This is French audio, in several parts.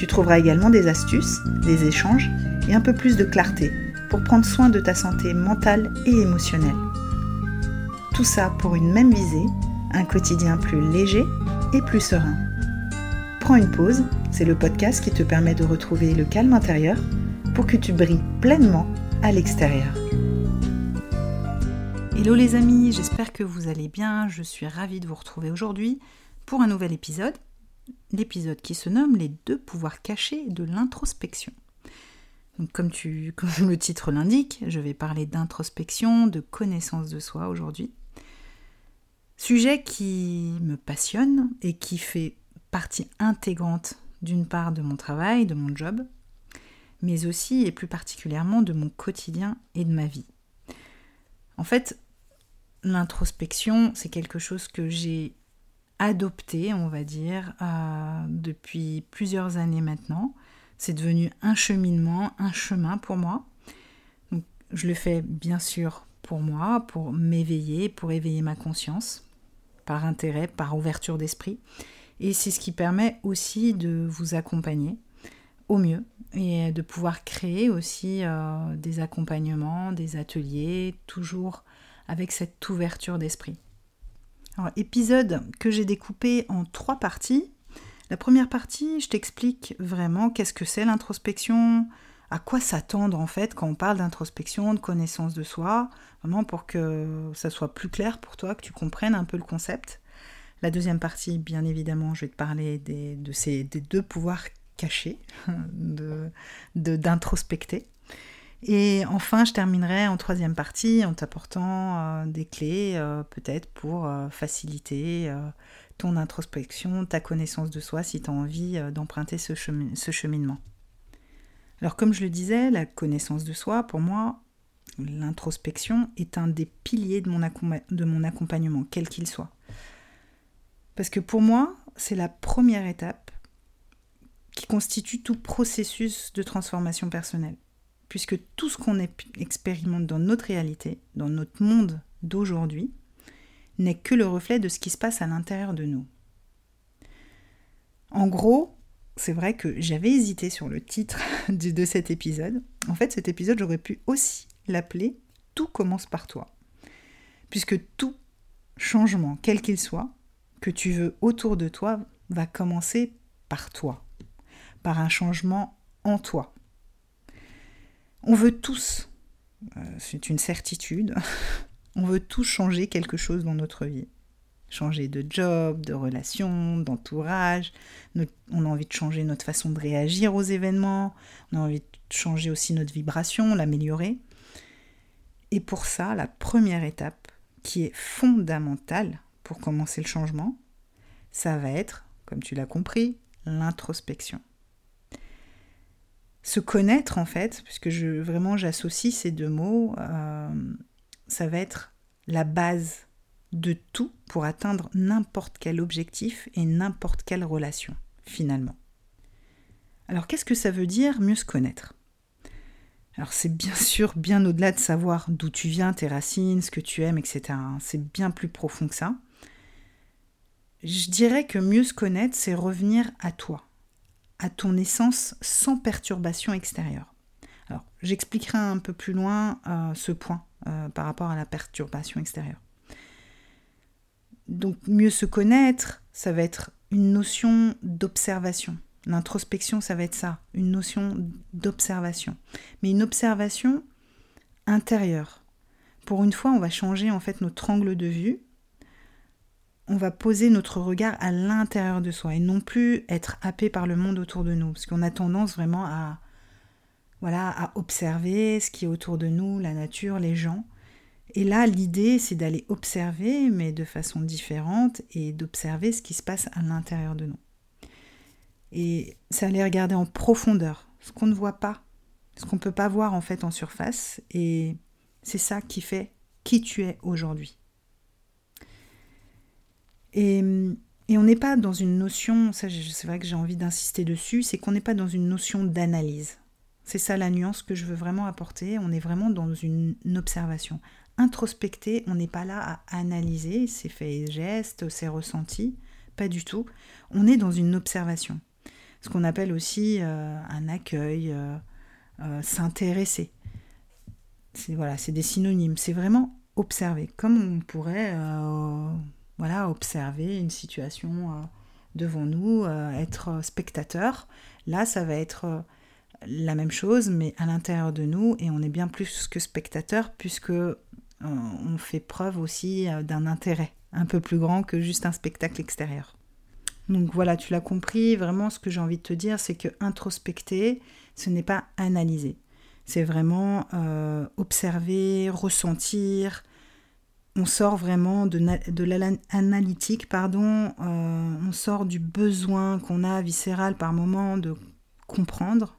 Tu trouveras également des astuces, des échanges et un peu plus de clarté pour prendre soin de ta santé mentale et émotionnelle. Tout ça pour une même visée, un quotidien plus léger et plus serein. Prends une pause, c'est le podcast qui te permet de retrouver le calme intérieur pour que tu brilles pleinement à l'extérieur. Hello les amis, j'espère que vous allez bien. Je suis ravie de vous retrouver aujourd'hui pour un nouvel épisode l'épisode qui se nomme Les deux pouvoirs cachés de l'introspection. comme, comme le titre l'indique, je vais parler d'introspection, de connaissance de soi aujourd'hui. Sujet qui me passionne et qui fait partie intégrante d'une part de mon travail, de mon job, mais aussi et plus particulièrement de mon quotidien et de ma vie. En fait, l'introspection, c'est quelque chose que j'ai adopté, on va dire, euh, depuis plusieurs années maintenant. C'est devenu un cheminement, un chemin pour moi. je le fais bien sûr pour moi, pour m'éveiller, pour éveiller ma conscience, par intérêt, par ouverture d'esprit. Et c'est ce qui permet aussi de vous accompagner au mieux et de pouvoir créer aussi euh, des accompagnements, des ateliers, toujours avec cette ouverture d'esprit épisode que j'ai découpé en trois parties. La première partie, je t'explique vraiment qu'est-ce que c'est l'introspection, à quoi s'attendre en fait quand on parle d'introspection, de connaissance de soi, vraiment pour que ça soit plus clair pour toi, que tu comprennes un peu le concept. La deuxième partie, bien évidemment, je vais te parler des, de ces deux pouvoirs cachés d'introspecter. Et enfin, je terminerai en troisième partie en t'apportant euh, des clés, euh, peut-être pour euh, faciliter ton introspection, ta connaissance de soi, si tu as envie d'emprunter ce, cheminement. Alors, comme je le disais, la connaissance de soi, pour moi, l'introspection est un des piliers de mon accompagnement, quel qu'il soit. Parce que pour moi, c'est la première étape qui constitue tout processus de transformation personnelle puisque tout ce qu'on expérimente dans notre réalité, dans notre monde d'aujourd'hui, n'est que le reflet de ce qui se passe à l'intérieur de nous. En gros, c'est vrai que j'avais hésité sur le titre de cet épisode. En fait, cet épisode, j'aurais pu aussi l'appeler Tout commence par toi. Puisque tout changement, quel qu'il soit, que tu veux autour de toi, va commencer par toi, par un changement en toi. On veut tous, euh, c'est une certitude, on veut tous changer quelque chose dans notre vie. Changer de job, de relation, d'entourage. On a envie de changer notre façon de réagir aux événements. On a envie de changer aussi notre vibration, l'améliorer. Et pour ça, la première étape, qui est fondamentale pour commencer le changement, ça va être, comme tu l'as compris, l'introspection se connaître en fait, puisque vraiment j'associe ces deux mots, euh, ça va être la base de tout pour atteindre n'importe quel objectif et n'importe quelle relation, finalement. Alors qu'est-ce que ça veut dire mieux se connaître? Alors c'est bien sûr bien au-delà de savoir d'où tu viens, tes racines, ce que tu aimes, etc. C'est bien plus profond que ça. Je dirais que mieux se connaître, c'est revenir à toi, à ton essence sans perturbation extérieure. Alors, j'expliquerai un peu plus loin euh, ce point euh, par rapport à la perturbation extérieure. Donc, mieux se connaître, ça va être une notion d'observation. L'introspection, ça va être ça, une notion d'observation. Mais une observation intérieure. Pour une fois, on va changer en fait notre angle de vue on va poser notre regard à l'intérieur de soi et non plus être happé par le monde autour de nous. Parce qu'on a tendance vraiment à, voilà, à observer ce qui est autour de nous, la nature, les gens. Et là, l'idée, c'est d'aller observer, mais de façon différente, et d'observer ce qui se passe à l'intérieur de nous. Et c'est aller regarder en profondeur ce qu'on ne voit pas, ce qu'on ne peut pas voir en fait en surface. Et c'est ça qui fait qui tu es aujourd'hui. Et, on n'est pas dans une notion, ça c'est vrai que j'ai envie d'insister dessus, c'est qu'on n'est pas dans une notion d'analyse. C'est ça la nuance que je veux vraiment apporter. On est vraiment dans une observation. Introspecter, on n'est pas là à analyser ses faits et gestes, ses ressentis, pas du tout. On est dans une observation. Ce qu'on appelle aussi euh, un accueil, euh, euh, s'intéresser. Voilà, c'est des synonymes. C'est vraiment observer, comme on pourrait voilà, observer une situation devant nous, être spectateur. Là, ça va être la même chose, mais à l'intérieur de nous, et on est bien plus que spectateur, puisque on fait preuve aussi d'un intérêt un peu plus grand que juste un spectacle extérieur. Donc voilà, tu l'as compris, vraiment ce que j'ai envie de te dire, c'est que introspecter, ce n'est pas analyser. C'est vraiment euh, observer, ressentir. On sort vraiment de, de l'analytique, pardon. Euh, on sort du besoin qu'on a viscéral par moment de comprendre,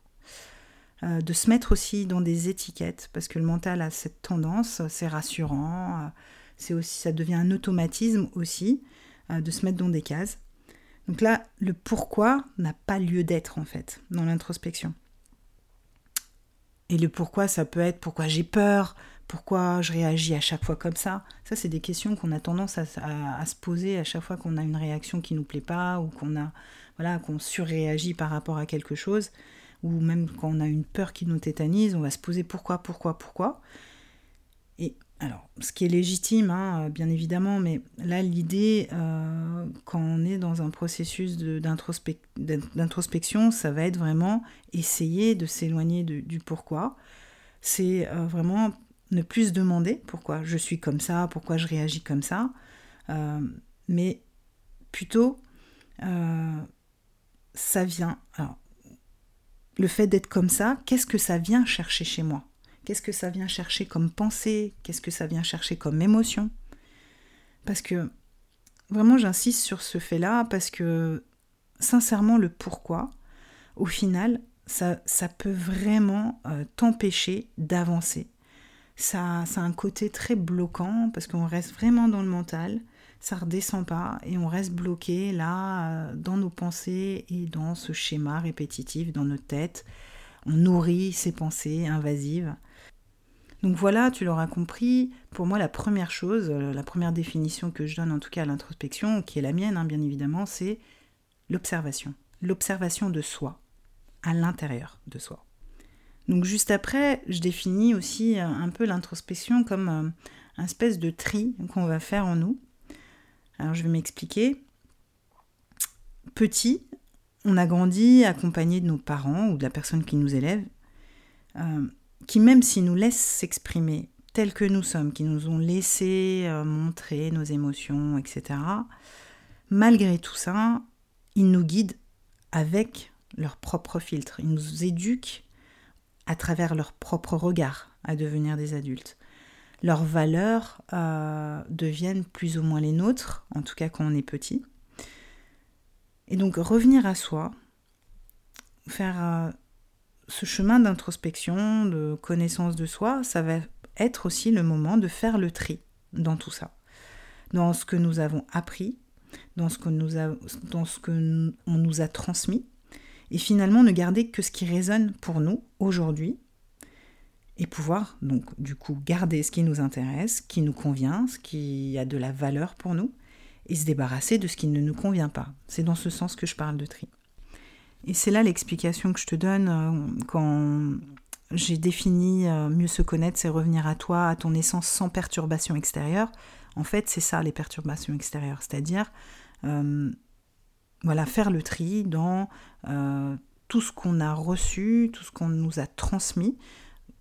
euh, de se mettre aussi dans des étiquettes, parce que le mental a cette tendance, c'est rassurant, c'est aussi, ça devient un automatisme aussi, de se mettre dans des cases. Donc là, le pourquoi n'a pas lieu d'être en fait dans l'introspection. Et le pourquoi, ça peut être pourquoi j'ai peur, pourquoi je réagis à chaque fois comme ça. Ça, c'est des questions qu'on a tendance à, se poser à chaque fois qu'on a une réaction qui nous plaît pas ou qu'on a voilà qu'on surréagit par rapport à quelque chose ou même quand on a une peur qui nous tétanise, on va se poser pourquoi, pourquoi, pourquoi. Et alors, ce qui est légitime, hein, bien évidemment, mais là, l'idée, euh, quand on est dans un processus d'introspection, ça va être vraiment essayer de s'éloigner du pourquoi. C'est euh, vraiment ne plus se demander pourquoi je suis comme ça, pourquoi je réagis comme ça, euh, mais plutôt, ça vient. Le fait d'être comme ça, qu'est-ce que ça vient chercher chez moi? Qu'est-ce que ça vient chercher comme pensée? Qu'est-ce que ça vient chercher comme émotion? Parce que vraiment j'insiste sur ce fait-là parce que sincèrement le pourquoi, au final, ça, ça peut vraiment euh, t'empêcher d'avancer. Ça, ça a un côté très bloquant parce qu'on reste vraiment dans le mental, ça redescend pas et on reste bloqué là euh, dans nos pensées et dans ce schéma répétitif dans notre tête. On nourrit ces pensées invasives donc voilà, tu l'auras compris, pour moi la première chose, euh, la première définition que je donne en tout cas à l'introspection, qui est la mienne hein, bien évidemment, c'est l'observation. L'observation de soi, à l'intérieur de soi. Donc juste après, je définis aussi euh, un peu l'introspection comme euh, un espèce de tri qu'on va faire en nous. Alors je vais m'expliquer. Petit, on a grandi accompagné de nos parents ou de la personne qui nous élève qui même s'ils nous laissent s'exprimer tels que nous sommes, qui nous ont laissé euh, montrer nos émotions, etc., malgré tout ça, ils nous guident avec leur propre filtre. Ils nous éduquent à travers leur propre regard à devenir des adultes. Leurs valeurs euh, deviennent plus ou moins les nôtres, en tout cas quand on est petit. Et donc revenir à soi, faire euh, ce chemin d'introspection, de connaissance de soi, ça va être aussi le moment de faire le tri dans tout ça. Dans ce que nous avons appris, dans ce que nous a, dans ce que on nous a transmis, et finalement ne garder que ce qui résonne pour nous aujourd'hui, et pouvoir donc du coup garder ce qui nous intéresse, qui nous convient, ce qui a de la valeur pour nous, et se débarrasser de ce qui ne nous convient pas. C'est dans ce sens que je parle de tri. Et c'est là l'explication que je te donne euh, quand j'ai défini euh, mieux se connaître, c'est revenir à toi, à ton essence sans perturbation extérieure. En fait, c'est ça les perturbations extérieures, c'est-à-dire euh, voilà, faire le tri dans tout ce qu'on a reçu, tout ce qu'on nous a transmis,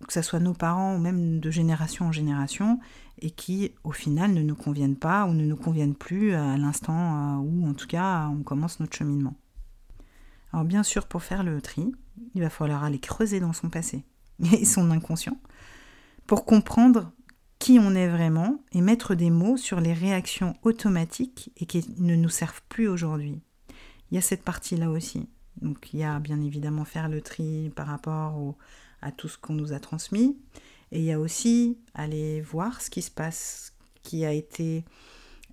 que ce soit nos parents ou même de génération en génération, et qui au final ne nous conviennent pas ou ne nous conviennent plus à l'instant où en tout cas on commence notre cheminement. Alors bien sûr, pour faire le tri, il va falloir aller creuser dans son passé et son inconscient pour comprendre qui on est vraiment et mettre des mots sur les réactions automatiques et qui ne nous servent plus aujourd'hui. Il y a cette partie-là aussi. Donc il y a bien évidemment faire le tri par rapport à tout ce qu'on nous a transmis. Et il y a aussi aller voir ce qui se passe, qui a été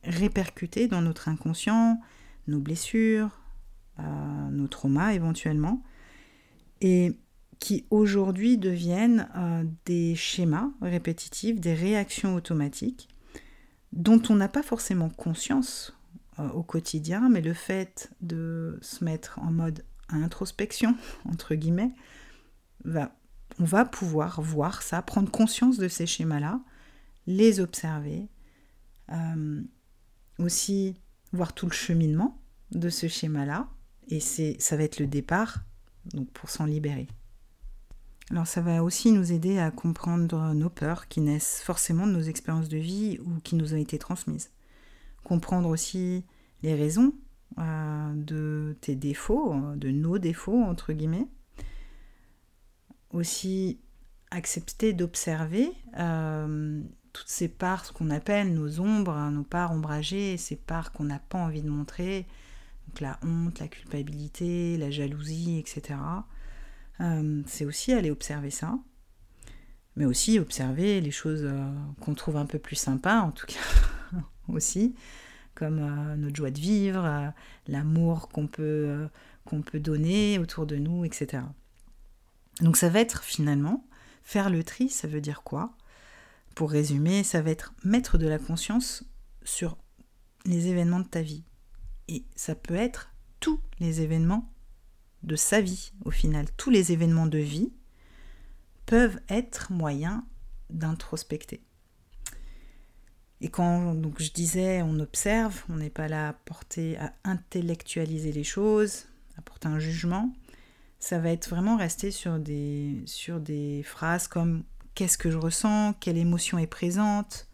répercuté dans notre inconscient, nos blessures, euh, nos traumas éventuellement, et qui aujourd'hui deviennent euh, des schémas répétitifs, des réactions automatiques dont on n'a pas forcément conscience au quotidien, mais le fait de se mettre en mode introspection, entre guillemets, on va pouvoir voir ça, prendre conscience de ces schémas-là, les observer, euh, aussi voir tout le cheminement de ce schéma-là, et ça va être le départ donc pour s'en libérer. Alors ça va aussi nous aider à comprendre nos peurs qui naissent forcément de nos expériences de vie ou qui nous ont été transmises. Comprendre aussi les raisons euh, de tes défauts, de nos défauts entre guillemets. Aussi accepter d'observer euh, toutes ces parts, ce qu'on appelle nos ombres, nos parts ombragées, ces parts qu'on n'a pas envie de montrer, donc la honte, la culpabilité, la jalousie, etc. Euh, c'est aussi aller observer ça, mais aussi observer les choses euh, qu'on trouve un peu plus sympas, en tout cas aussi, comme euh, notre joie de vivre, l'amour qu'on peut, qu'on peut donner autour de nous, etc. Donc ça va être finalement, faire le tri, ça veut dire quoi? Pour résumer, ça va être mettre de la conscience sur les événements de ta vie. Et ça peut être tous les événements de sa vie au final. Tous les événements de vie peuvent être moyens d'introspecter. Et quand donc je disais on observe, on n'est pas là à porter à intellectualiser les choses, à porter un jugement, ça va être vraiment rester sur des, sur des phrases comme qu'est-ce que je ressens, quelle émotion est présente,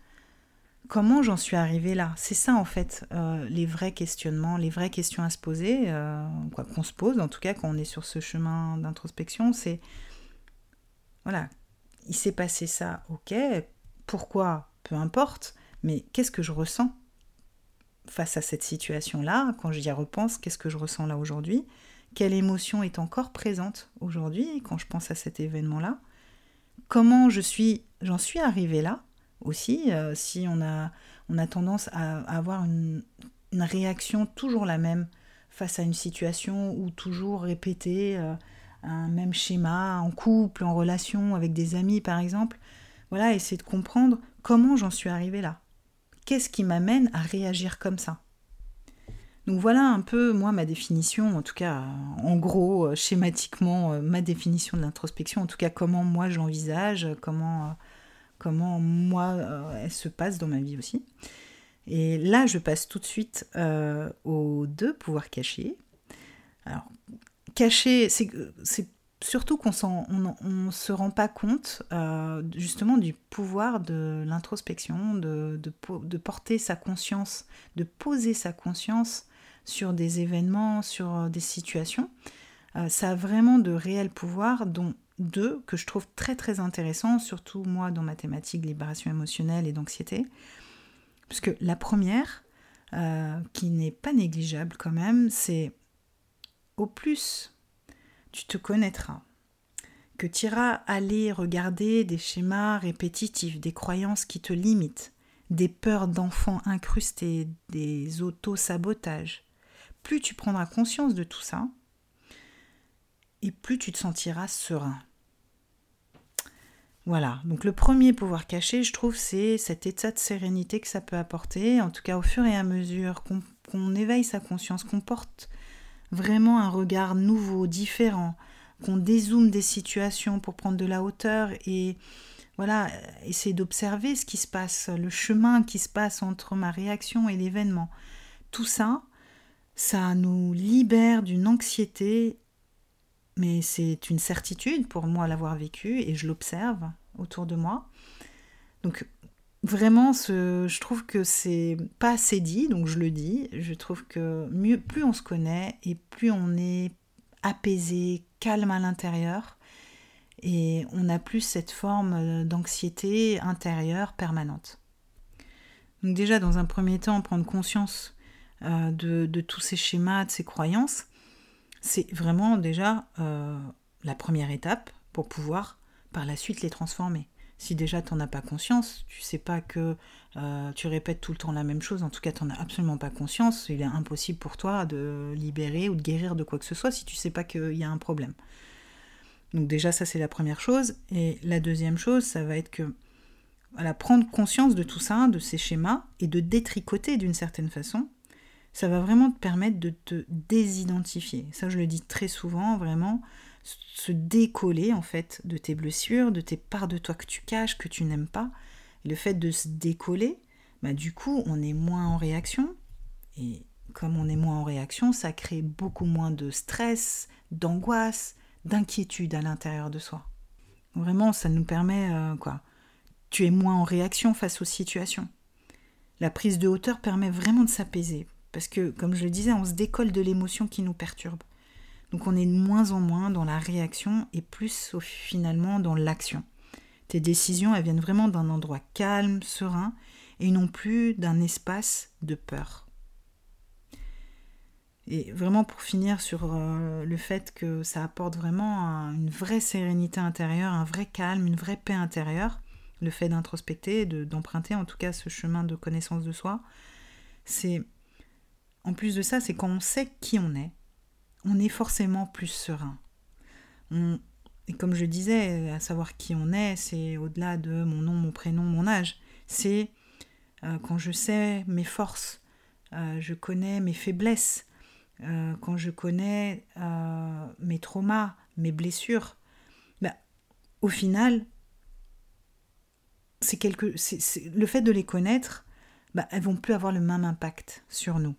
comment j'en suis arrivée là? C'est ça en fait euh, les vrais questionnements, les vraies questions à se poser, euh, quoi qu'on se pose en tout cas quand on est sur ce chemin d'introspection, c'est voilà, il s'est passé ça, ok, pourquoi, peu importe, mais qu'est-ce que je ressens face à cette situation-là? Quand j'y repense, qu'est-ce que je ressens là aujourd'hui? Quelle émotion est encore présente aujourd'hui quand je pense à cet événement-là? Comment je suis, j'en suis arrivée là aussi, euh, si on a, tendance à, avoir une, réaction toujours la même face à une situation ou toujours répéter euh, un même schéma en couple, en relation avec des amis par exemple, voilà, essayer de comprendre comment j'en suis arrivée là. Qu'est-ce qui m'amène à réagir comme ça? Donc voilà un peu moi ma définition, en tout cas en gros euh, schématiquement ma définition de l'introspection, en tout cas comment moi j'envisage, comment comment moi euh, elle se passe dans ma vie aussi. Et là, je passe tout de suite euh, aux deux pouvoirs cachés. Alors, caché, c'est surtout qu'on ne se rend pas compte euh, justement du pouvoir de l'introspection, de, porter sa conscience, de poser sa conscience sur des événements, sur des situations. ça a vraiment de réels pouvoirs dont deux que je trouve très très intéressants, surtout moi dans ma thématique libération émotionnelle et d'anxiété. Puisque la première, euh, qui n'est pas négligeable quand même, c'est au plus tu te connaîtras, que tu iras aller regarder des schémas répétitifs, des croyances qui te limitent, des peurs d'enfants incrustées, des auto-sabotages. Plus tu prendras conscience de tout ça, et plus tu te sentiras serein. Voilà, donc le premier pouvoir caché, je trouve, c'est cet état de sérénité que ça peut apporter, en tout cas au fur et à mesure qu'on éveille sa conscience, qu'on porte vraiment un regard nouveau, différent, qu'on dézoome des situations pour prendre de la hauteur et voilà, essayer d'observer ce qui se passe, le chemin qui se passe entre ma réaction et l'événement. Tout ça, ça nous libère d'une anxiété mais c'est une certitude pour moi l'avoir vécu et je l'observe autour de moi. Donc vraiment, je trouve que c'est pas assez dit, donc je le dis. Je trouve que mieux, plus on se connaît et plus on est apaisé, calme à l'intérieur, et on a plus cette forme d'anxiété intérieure permanente. Donc déjà, dans un premier temps, prendre conscience euh, de, de tous ces schémas, de ces croyances, c'est vraiment déjà euh, la première étape pour pouvoir par la suite les transformer. Si déjà tu n'en as pas conscience, tu sais pas que euh, tu répètes tout le temps la même chose, en tout cas tu n'en as absolument pas conscience, il est impossible pour toi de libérer ou de guérir de quoi que ce soit si tu sais pas qu'il y a un problème. Donc déjà ça c'est la première chose. Et la deuxième chose, ça va être que prendre conscience de tout ça, de ces schémas, et de détricoter d'une certaine façon, ça va vraiment te permettre de te désidentifier. Ça je le dis très souvent, vraiment, se décoller en fait de tes blessures, de tes parts de toi que tu caches, que tu n'aimes pas. le fait de se décoller, bah, du coup on est moins en réaction. Et comme on est moins en réaction, ça crée beaucoup moins de stress, d'angoisse, d'inquiétude à l'intérieur de soi. Vraiment, ça nous permet euh, quoi Tu es moins en réaction face aux situations. La prise de hauteur permet vraiment de s'apaiser parce que, comme je le disais, on se décolle de l'émotion qui nous perturbe. Donc on est de moins en moins dans la réaction et plus finalement dans l'action. Tes décisions, elles viennent vraiment d'un endroit calme, serein, et non plus d'un espace de peur. Et vraiment pour finir sur euh, le fait que ça apporte vraiment une vraie sérénité intérieure, un vrai calme, une vraie paix intérieure, le fait d'introspecter, d'emprunter en tout cas ce chemin de connaissance de soi, c'est en plus de ça, c'est quand on sait qui on est, on est forcément plus serein. et comme je disais, à savoir qui on est, c'est au-delà de mon nom, mon prénom, mon âge. C'est euh, quand je sais mes forces, euh, je connais mes faiblesses, euh, quand je connais mes traumas, mes blessures, bah, au final, c'est quelque, le fait de les connaître, bah, elles vont plus avoir le même impact sur nous.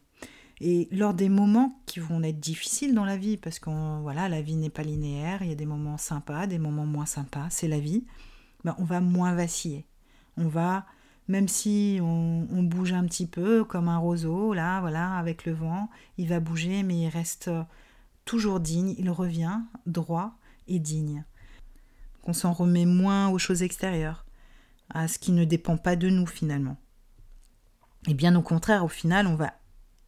Et lors des moments qui vont être difficiles dans la vie, parce que voilà, la vie n'est pas linéaire, il y a des moments sympas, des moments moins sympas, c'est la vie, bah, on va moins vaciller. On va même si on, bouge un petit peu comme un roseau, là, voilà, avec le vent, il va bouger, mais il reste toujours digne, il revient droit et digne. on s'en remet moins aux choses extérieures, à ce qui ne dépend pas de nous finalement. Et bien au contraire, au final, on va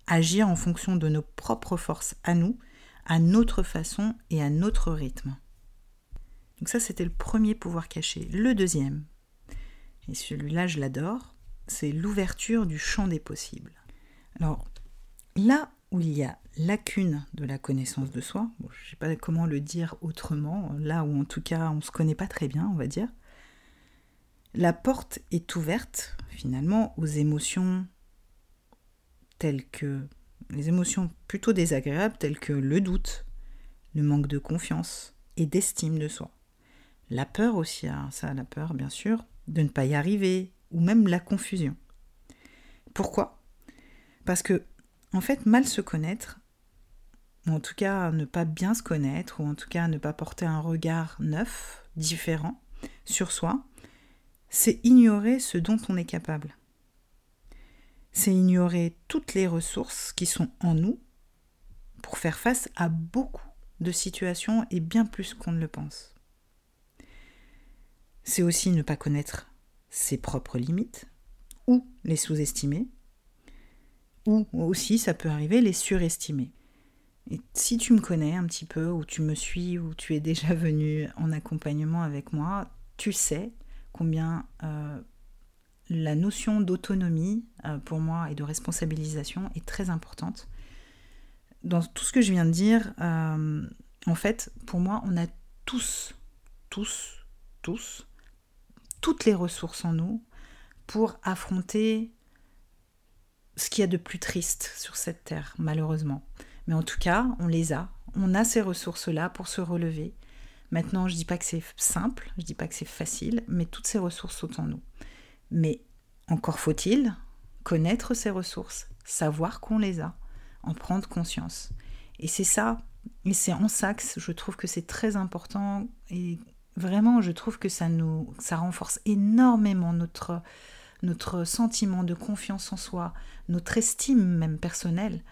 agir en fonction de nos propres forces à nous, à notre façon et à notre rythme. Donc ça, c'était le premier pouvoir caché. Le deuxième, et celui-là je l'adore, c'est l'ouverture du champ des possibles. Alors là où il y a lacune de la connaissance de soi, je ne sais pas comment le dire autrement, là où en tout cas on ne se connaît pas très bien, on va dire, la porte est ouverte finalement aux émotions telles que les émotions plutôt désagréables telles que le doute, le manque de confiance et d'estime de soi. La peur aussi, hein, ça, la peur bien sûr, de ne pas y arriver, ou même la confusion. Pourquoi? Parce que, en fait, mal se connaître, ou en tout cas ne pas bien se connaître, ou en tout cas ne pas porter un regard neuf, différent sur soi, c'est ignorer ce dont on est capable. C'est ignorer toutes les ressources qui sont en nous pour faire face à beaucoup de situations et bien plus qu'on ne le pense c'est aussi ne pas connaître ses propres limites, ou les sous-estimer, ou aussi, ça peut arriver, les surestimer. Et si tu me connais un petit peu, ou tu me suis, ou tu es déjà venu en accompagnement avec moi, tu sais combien euh, la notion d'autonomie euh, pour moi et de responsabilisation est très importante. Dans tout ce que je viens de dire, euh, en fait, pour moi, on a tous, tous, tous, toutes les ressources en nous pour affronter ce qu'il y a de plus triste sur cette terre, malheureusement. Mais en tout cas, on les a. On a ces ressources-là pour se relever. Maintenant, je ne dis pas que c'est simple, je ne dis pas que c'est facile, mais toutes ces ressources sont en nous. Mais encore faut-il connaître ces ressources, savoir qu'on les a, en prendre conscience. Et c'est ça, et c'est en que je trouve que c'est très important et Vraiment, je trouve que ça nous ça renforce énormément notre, notre sentiment de confiance en soi, notre estime même personnelle,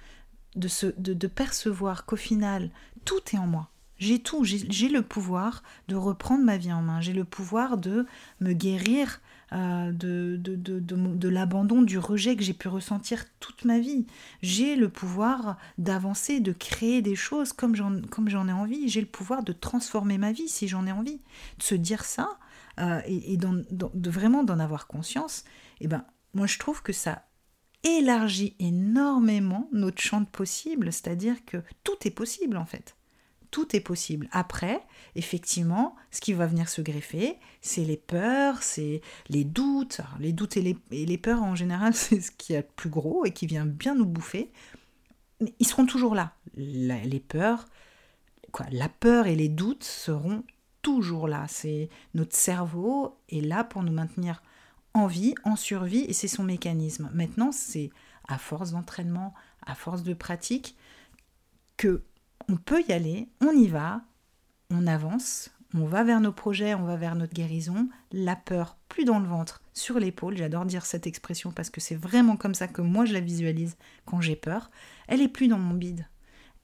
de, se, de, percevoir qu'au final, tout est en moi. J'ai tout, j'ai le pouvoir de reprendre ma vie en main, j'ai le pouvoir de me guérir euh, de, de, de, de l'abandon, du rejet que j'ai pu ressentir toute ma vie. J'ai le pouvoir d'avancer, de créer des choses comme j'en, ai envie. J'ai le pouvoir de transformer ma vie si j'en ai envie. De se dire ça euh, et, et de vraiment d'en avoir conscience, eh ben, moi je trouve que ça élargit énormément notre champ de possible, c'est-à-dire que tout est possible en fait tout est possible. Après, effectivement, ce qui va venir se greffer, c'est les peurs, c'est les doutes. les doutes et les, peurs, en général, c'est ce qui est le plus gros et qui vient bien nous bouffer. Ils seront toujours là. les peurs, quoi, la peur et les doutes seront toujours là. C'est notre cerveau est là pour nous maintenir en vie, en survie, et c'est son mécanisme. Maintenant, c'est à force d'entraînement, à force de pratique, que on peut y aller, on y va, on avance, on va vers nos projets, on va vers notre guérison, la peur plus dans le ventre, sur l'épaule, j'adore dire cette expression parce que c'est vraiment comme ça que moi je la visualise quand j'ai peur, elle est plus dans mon bide,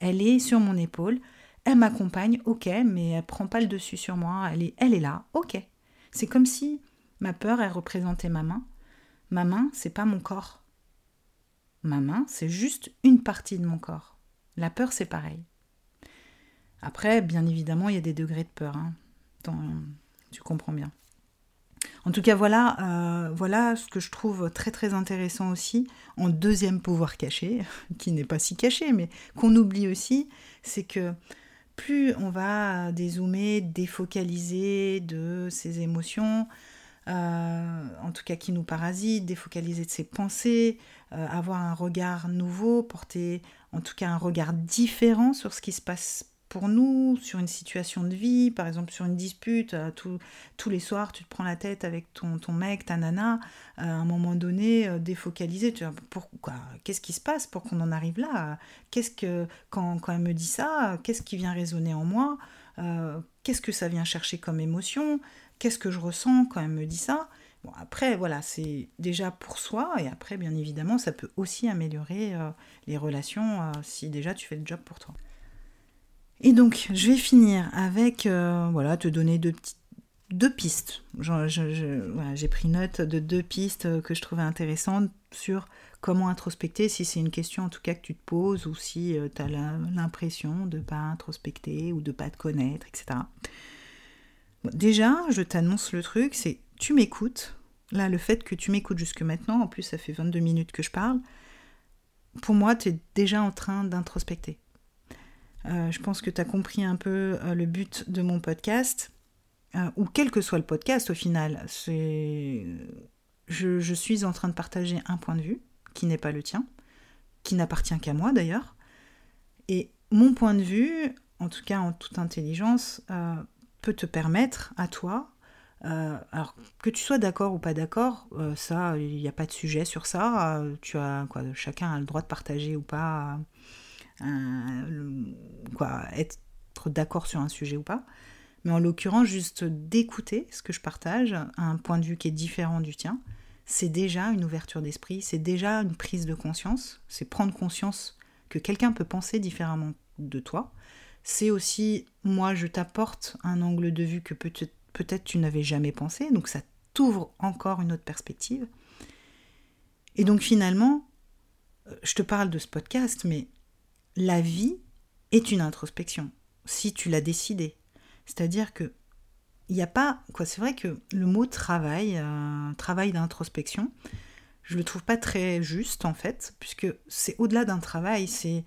elle est sur mon épaule, elle m'accompagne, ok, mais elle prend pas le dessus sur moi, elle est, elle là, ok. C'est comme si ma peur, elle représentait ma main. Ma main, c'est pas mon corps. Ma main, c'est juste une partie de mon corps. La peur, c'est pareil. Après, bien évidemment, il y a des degrés de peur. Hein. tu comprends bien. En tout cas, voilà, euh, voilà ce que je trouve très très intéressant aussi en deuxième pouvoir caché, qui n'est pas si caché, mais qu'on oublie aussi, c'est que plus on va dézoomer, défocaliser de ses émotions, euh, en tout cas qui nous parasitent, défocaliser de ses pensées, euh, avoir un regard nouveau, porter en tout cas un regard différent sur ce qui se passe pour nous, sur une situation de vie, par exemple sur une dispute, euh, tous les soirs tu te prends la tête avec ton, ton mec, ta nana, euh, à un moment donné, euh, défocalisé, tu pourquoi, qu'est-ce qui se passe pour qu'on en arrive là? Qu'est-ce que, quand, quand, elle me dit ça, qu'est-ce qui vient résonner en moi? Qu'est-ce que ça vient chercher comme émotion? Qu'est-ce que je ressens quand elle me dit ça? Bon, après, voilà, c'est déjà pour soi, et après, bien évidemment, ça peut aussi améliorer les relations si déjà tu fais le job pour toi. Et donc, je vais finir avec, euh, voilà, te donner deux, pistes. J'ai pris note de deux pistes que je trouvais intéressantes sur comment introspecter, si c'est une question en tout cas que tu te poses, ou si euh, tu as l'impression de ne pas introspecter ou de ne pas te connaître, etc. déjà, je t'annonce le truc, c'est tu m'écoutes. Là, le fait que tu m'écoutes jusque maintenant, en plus ça fait 22 minutes que je parle, pour moi, tu es déjà en train d'introspecter. Euh, je pense que tu as compris un peu euh, le but de mon podcast, euh, ou quel que soit le podcast au final. Je, suis en train de partager un point de vue qui n'est pas le tien, qui n'appartient qu'à moi d'ailleurs. Et mon point de vue, en tout cas en toute intelligence, peut te permettre à toi, alors que tu sois d'accord ou pas d'accord, ça, il n'y a pas de sujet sur ça. tu as quoi, chacun a le droit de partager ou pas quoi, être d'accord sur un sujet ou pas. Mais en l'occurrence, juste d'écouter ce que je partage, un point de vue qui est différent du tien, c'est déjà une ouverture d'esprit, c'est déjà une prise de conscience, c'est prendre conscience que quelqu'un peut penser différemment de toi. C'est aussi, moi, je t'apporte un angle de vue que peut-être peut tu n'avais jamais pensé, donc ça t'ouvre encore une autre perspective. Et donc finalement, euh, je te parle de ce podcast, mais la vie est une introspection, si tu l'as décidé. C'est-à-dire que il n'y a pas quoi. C'est vrai que le mot travail, euh, travail d'introspection, je le trouve pas très juste en fait, puisque c'est au-delà d'un travail, c'est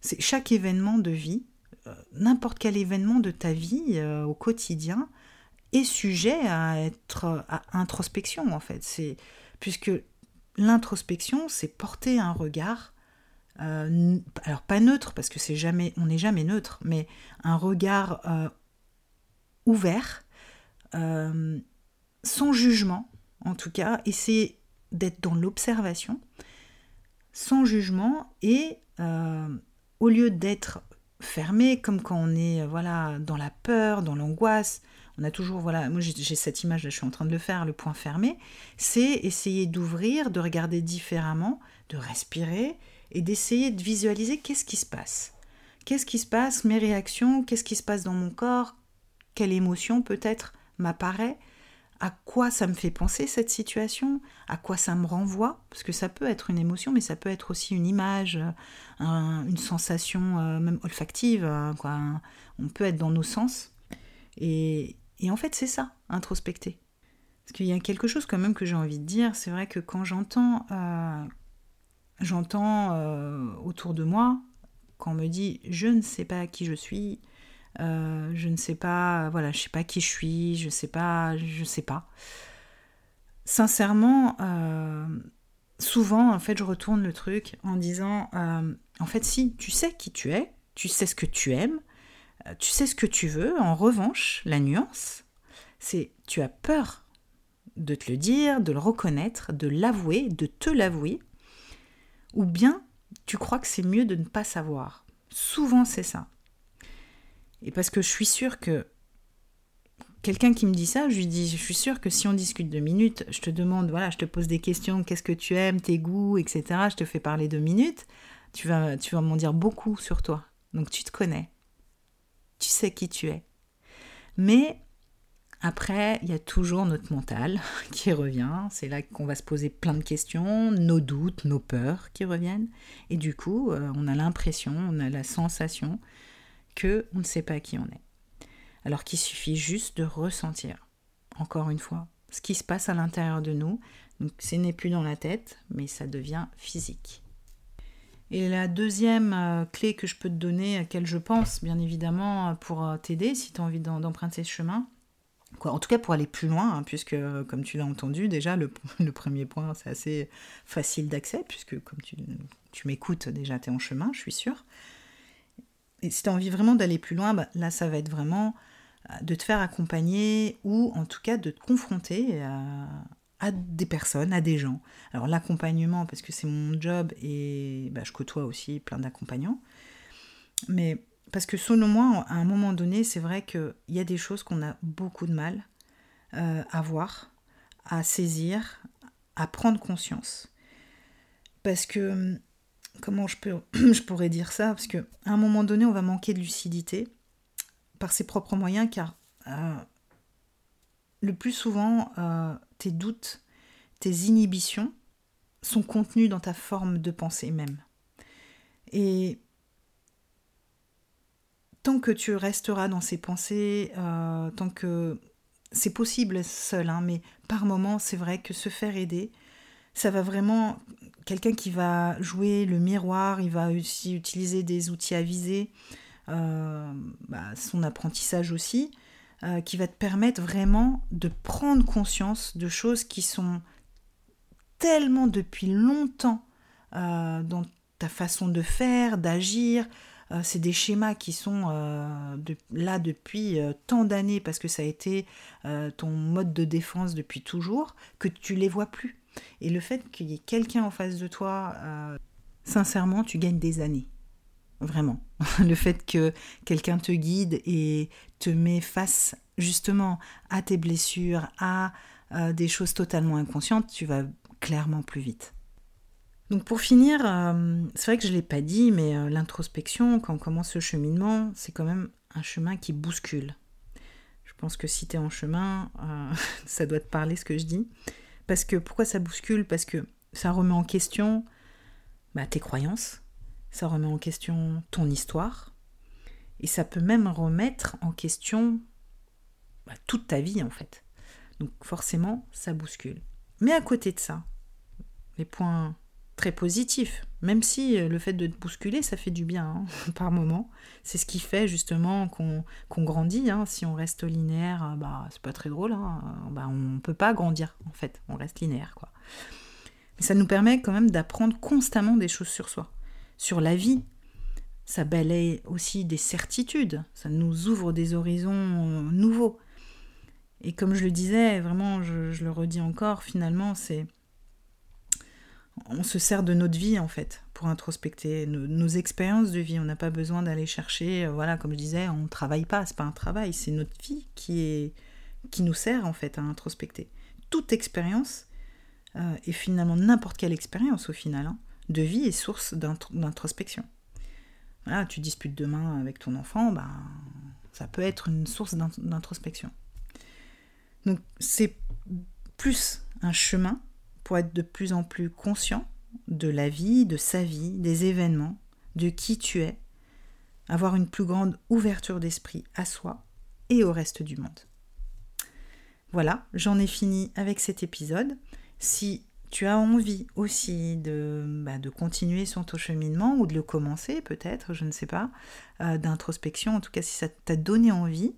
c'est chaque événement de vie, euh, n'importe quel événement de ta vie euh, au quotidien est sujet à être à introspection en fait. C'est puisque l'introspection, c'est porter un regard euh, alors pas neutre parce que c'est jamais, on n'est jamais neutre, mais un regard euh, ouvert, euh, sans jugement en tout cas, essayer d'être dans l'observation, sans jugement et au lieu d'être fermé comme quand on est voilà dans la peur, dans l'angoisse, on a toujours voilà, moi j'ai cette image là, je suis en train de le faire, le point fermé, c'est essayer d'ouvrir, de regarder différemment, de respirer et d'essayer de visualiser qu'est-ce qui se passe. Qu'est-ce qui se passe, mes réactions, qu'est-ce qui se passe dans mon corps, quelle émotion peut-être m'apparaît, à quoi ça me fait penser cette situation, à quoi ça me renvoie, parce que ça peut être une émotion, mais ça peut être aussi une image, une sensation euh, même olfactive, euh, quoi. On peut être dans nos sens. Et, en fait, c'est ça, introspecter. Parce qu'il y a quelque chose quand même que j'ai envie de dire, c'est vrai que quand j'entends euh, j'entends autour de moi, quand on me dit je ne sais pas qui je suis, euh, je ne sais pas, voilà, je sais pas qui je suis, je sais pas, je sais pas. Sincèrement, euh, souvent, en fait, je retourne le truc en disant, euh, en fait, si, tu sais qui tu es, tu sais ce que tu aimes, tu sais ce que tu veux. En revanche, la nuance, c'est tu as peur de te le dire, de le reconnaître, de l'avouer, de te l'avouer, ou bien tu crois que c'est mieux de ne pas savoir. Souvent, c'est ça. Et parce que je suis sûre que quelqu'un qui me dit ça, je lui dis, je suis sûre que si on discute deux minutes, je te demande, voilà, je te pose des questions, qu'est-ce que tu aimes, tes goûts, etc. Je te fais parler deux minutes, tu vas, tu vas m'en dire beaucoup sur toi. Donc tu te connais, tu sais qui tu es. Mais après, il y a toujours notre mental qui revient. C'est là qu'on va se poser plein de questions, nos doutes, nos peurs qui reviennent. Et du coup, euh, on a l'impression, on a la sensation que on ne sait pas qui on est. Alors qu'il suffit juste de ressentir, encore une fois, ce qui se passe à l'intérieur de nous. Donc ce n'est plus dans la tête, mais ça devient physique. Et la deuxième euh, clé que je peux te donner, à laquelle je pense, bien évidemment, pour euh, t'aider si tu as envie d'emprunter ce chemin, En tout cas pour aller plus loin, hein, puisque comme tu l'as entendu, déjà le, premier point c'est assez facile d'accès, puisque comme tu, tu m'écoutes déjà, tu es en chemin, je suis sûre. Et si tu as envie vraiment d'aller plus loin, bah, là, ça va être vraiment euh, de te faire accompagner ou en tout cas de te confronter à, des personnes, à des gens. Alors l'accompagnement, parce que c'est mon job et bah, je côtoie aussi plein d'accompagnants. Mais parce que selon moi, à un moment donné, c'est vrai qu'il y a des choses qu'on a beaucoup de mal euh, à voir, à saisir, à prendre conscience. Parce que comment je, peux, je pourrais dire ça? Parce qu'à un moment donné, on va manquer de lucidité par ses propres moyens, car euh, le plus souvent, euh, tes doutes, tes inhibitions sont contenus dans ta forme de pensée même. Et tant que tu resteras dans ces pensées, euh, tant que c'est possible seul, hein, mais par moments, c'est vrai que se faire aider, ça va vraiment quelqu'un qui va jouer le miroir, il va aussi utiliser des outils avisés, euh, bah, son apprentissage aussi, euh, qui va te permettre vraiment de prendre conscience de choses qui sont tellement depuis longtemps dans ta façon de faire, d'agir. C'est des schémas qui sont là depuis tant d'années parce que ça a été ton mode de défense depuis toujours que tu les vois plus. Et le fait qu'il y ait quelqu'un en face de toi, euh, sincèrement, tu gagnes des années. Vraiment. le fait que quelqu'un te guide et te met face justement à tes blessures, à euh, des choses totalement inconscientes, tu vas clairement plus vite. Donc pour finir, euh, c'est vrai que je ne l'ai pas dit, mais l'introspection, quand on commence ce cheminement, c'est quand même un chemin qui bouscule. Je pense que si tu es en chemin, ça doit te parler ce que je dis. Parce que pourquoi ça bouscule? Parce que ça remet en question bah, tes croyances, ça remet en question ton histoire, et ça peut même remettre en question bah, toute ta vie en fait. Donc forcément, ça bouscule. Mais à côté de ça, les points très positif, même si euh, le fait de bousculer, ça fait du bien hein, par moment. C'est ce qui fait justement qu'on grandit. Hein. Si on reste linéaire, euh, bah, c'est pas très drôle. Hein. Bah, on peut pas grandir en fait, on reste linéaire. quoi. Mais ça nous permet quand même d'apprendre constamment des choses sur soi, sur la vie. Ça balaye aussi des certitudes, ça nous ouvre des horizons euh, nouveaux. Et comme je le disais, vraiment, je le redis encore, finalement, c'est on se sert de notre vie en fait pour introspecter nos, expériences de vie. On n'a pas besoin d'aller chercher, euh, voilà, comme je disais, on ne travaille pas, c'est pas un travail, c'est notre vie qui est qui nous sert en fait à introspecter. Toute expérience euh, et finalement n'importe quelle expérience au final hein, de vie est source d'introspection. Voilà, tu disputes demain avec ton enfant, ben, ça peut être une source d'introspection. Donc c'est plus un chemin pour être de plus en plus conscient de la vie, de sa vie, des événements, de qui tu es, avoir une plus grande ouverture d'esprit à soi et au reste du monde. Voilà, j'en ai fini avec cet épisode. Si tu as envie aussi de, bah, continuer son ton cheminement ou de le commencer peut-être, je ne sais pas, euh, d'introspection, en tout cas si ça t'a donné envie,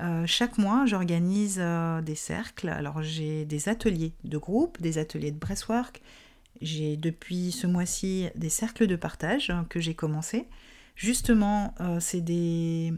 euh, chaque mois j'organise euh, des cercles. Alors j'ai des ateliers de groupe, des ateliers de breastwork. J'ai depuis ce mois-ci des cercles de partage hein, que j'ai commencé. Justement, c'est des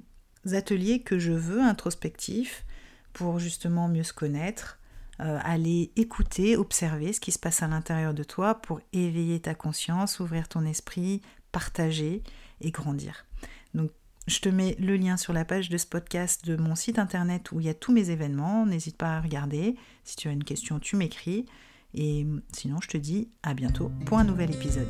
ateliers que je veux introspectifs pour justement mieux se connaître, euh, aller écouter, observer ce qui se passe à l'intérieur de toi pour éveiller ta conscience, ouvrir ton esprit, partager et grandir. Donc je te mets le lien sur la page de ce podcast de mon site internet où il y a tous mes événements. N'hésite pas à regarder. Si tu as une question, tu m'écris. Et sinon, je te dis à bientôt pour un nouvel épisode.